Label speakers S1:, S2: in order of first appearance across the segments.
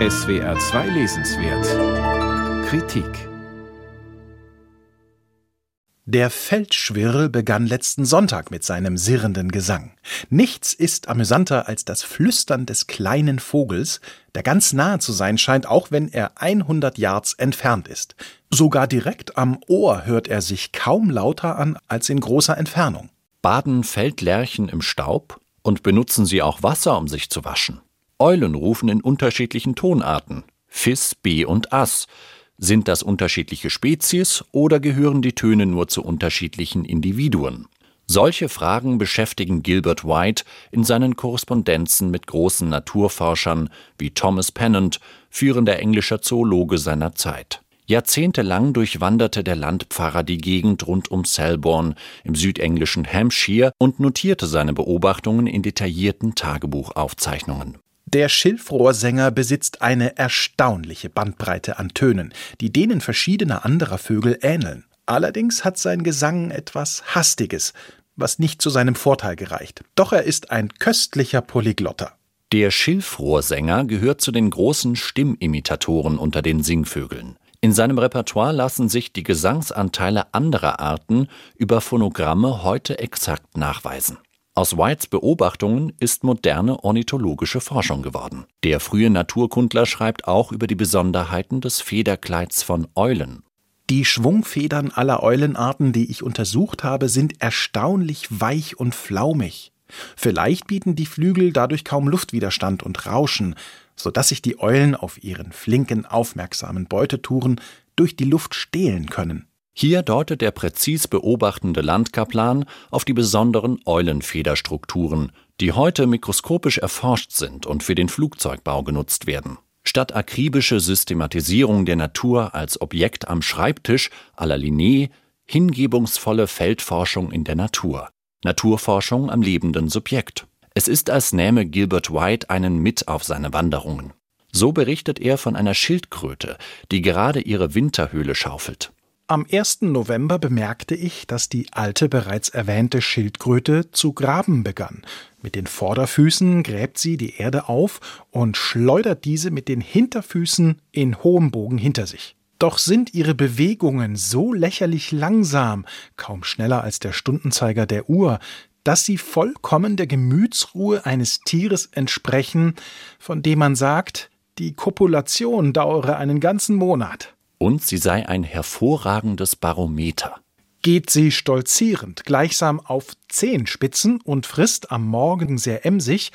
S1: SWR 2 Lesenswert Kritik
S2: Der Feldschwirr begann letzten Sonntag mit seinem sirrenden Gesang. Nichts ist amüsanter als das Flüstern des kleinen Vogels, der ganz nahe zu sein scheint, auch wenn er 100 Yards entfernt ist. Sogar direkt am Ohr hört er sich kaum lauter an als in großer Entfernung.
S3: Baden Feldlerchen im Staub und benutzen sie auch Wasser, um sich zu waschen. Eulen rufen in unterschiedlichen Tonarten. Fis, B und Ass. Sind das unterschiedliche Spezies oder gehören die Töne nur zu unterschiedlichen Individuen? Solche Fragen beschäftigen Gilbert White in seinen Korrespondenzen mit großen Naturforschern wie Thomas Pennant, führender englischer Zoologe seiner Zeit. Jahrzehntelang durchwanderte der Landpfarrer die Gegend rund um Selborne im südenglischen Hampshire und notierte seine Beobachtungen in detaillierten Tagebuchaufzeichnungen.
S2: Der Schilfrohrsänger besitzt eine erstaunliche Bandbreite an Tönen, die denen verschiedener anderer Vögel ähneln. Allerdings hat sein Gesang etwas Hastiges, was nicht zu seinem Vorteil gereicht. Doch er ist ein köstlicher Polyglotter.
S3: Der Schilfrohrsänger gehört zu den großen Stimmimitatoren unter den Singvögeln. In seinem Repertoire lassen sich die Gesangsanteile anderer Arten über Phonogramme heute exakt nachweisen. Aus Whites Beobachtungen ist moderne ornithologische Forschung geworden. Der frühe Naturkundler schreibt auch über die Besonderheiten des Federkleids von Eulen.
S2: Die Schwungfedern aller Eulenarten, die ich untersucht habe, sind erstaunlich weich und flaumig. Vielleicht bieten die Flügel dadurch kaum Luftwiderstand und Rauschen, so dass sich die Eulen auf ihren flinken, aufmerksamen Beutetouren durch die Luft stehlen können.
S3: Hier deutet der präzis beobachtende Landkaplan auf die besonderen Eulenfederstrukturen, die heute mikroskopisch erforscht sind und für den Flugzeugbau genutzt werden. Statt akribische Systematisierung der Natur als Objekt am Schreibtisch la Linné, hingebungsvolle Feldforschung in der Natur. Naturforschung am lebenden Subjekt. Es ist, als nähme Gilbert White einen mit auf seine Wanderungen. So berichtet er von einer Schildkröte, die gerade ihre Winterhöhle schaufelt.
S2: Am 1. November bemerkte ich, dass die alte bereits erwähnte Schildkröte zu graben begann. Mit den Vorderfüßen gräbt sie die Erde auf und schleudert diese mit den Hinterfüßen in hohem Bogen hinter sich. Doch sind ihre Bewegungen so lächerlich langsam, kaum schneller als der Stundenzeiger der Uhr, dass sie vollkommen der Gemütsruhe eines Tieres entsprechen, von dem man sagt, die Kopulation dauere einen ganzen Monat
S3: und sie sei ein hervorragendes Barometer.
S2: Geht sie stolzierend gleichsam auf Zehenspitzen und frisst am Morgen sehr emsig,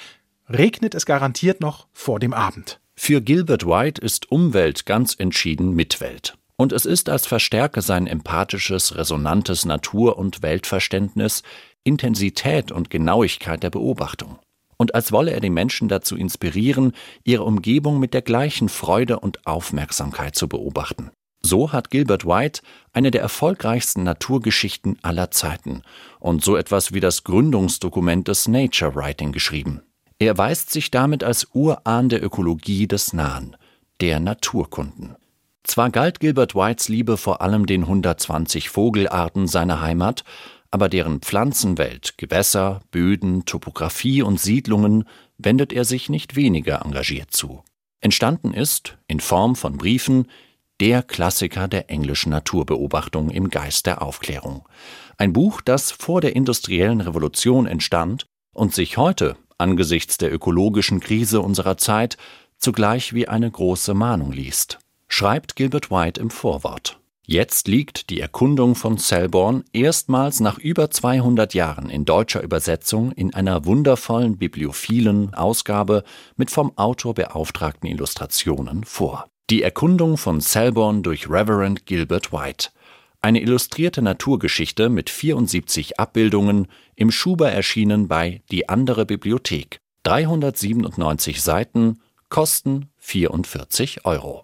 S2: regnet es garantiert noch vor dem Abend.
S3: Für Gilbert White ist Umwelt ganz entschieden Mitwelt. Und es ist als Verstärker sein empathisches, resonantes Natur- und Weltverständnis, Intensität und Genauigkeit der Beobachtung. Und als wolle er die Menschen dazu inspirieren, ihre Umgebung mit der gleichen Freude und Aufmerksamkeit zu beobachten. So hat Gilbert White eine der erfolgreichsten Naturgeschichten aller Zeiten und so etwas wie das Gründungsdokument des Nature Writing geschrieben. Er erweist sich damit als Urahn der Ökologie des Nahen, der Naturkunden. Zwar galt Gilbert Whites Liebe vor allem den 120 Vogelarten seiner Heimat, aber deren Pflanzenwelt, Gewässer, Böden, Topographie und Siedlungen wendet er sich nicht weniger engagiert zu. Entstanden ist, in Form von Briefen, der Klassiker der englischen Naturbeobachtung im Geist der Aufklärung. Ein Buch, das vor der industriellen Revolution entstand und sich heute, angesichts der ökologischen Krise unserer Zeit, zugleich wie eine große Mahnung liest, schreibt Gilbert White im Vorwort. Jetzt liegt die Erkundung von Selborne erstmals nach über 200 Jahren in deutscher Übersetzung in einer wundervollen bibliophilen Ausgabe mit vom Autor beauftragten Illustrationen vor. Die Erkundung von Selborne durch Reverend Gilbert White. Eine illustrierte Naturgeschichte mit 74 Abbildungen, im Schuber erschienen bei Die andere Bibliothek. 397 Seiten, Kosten 44 Euro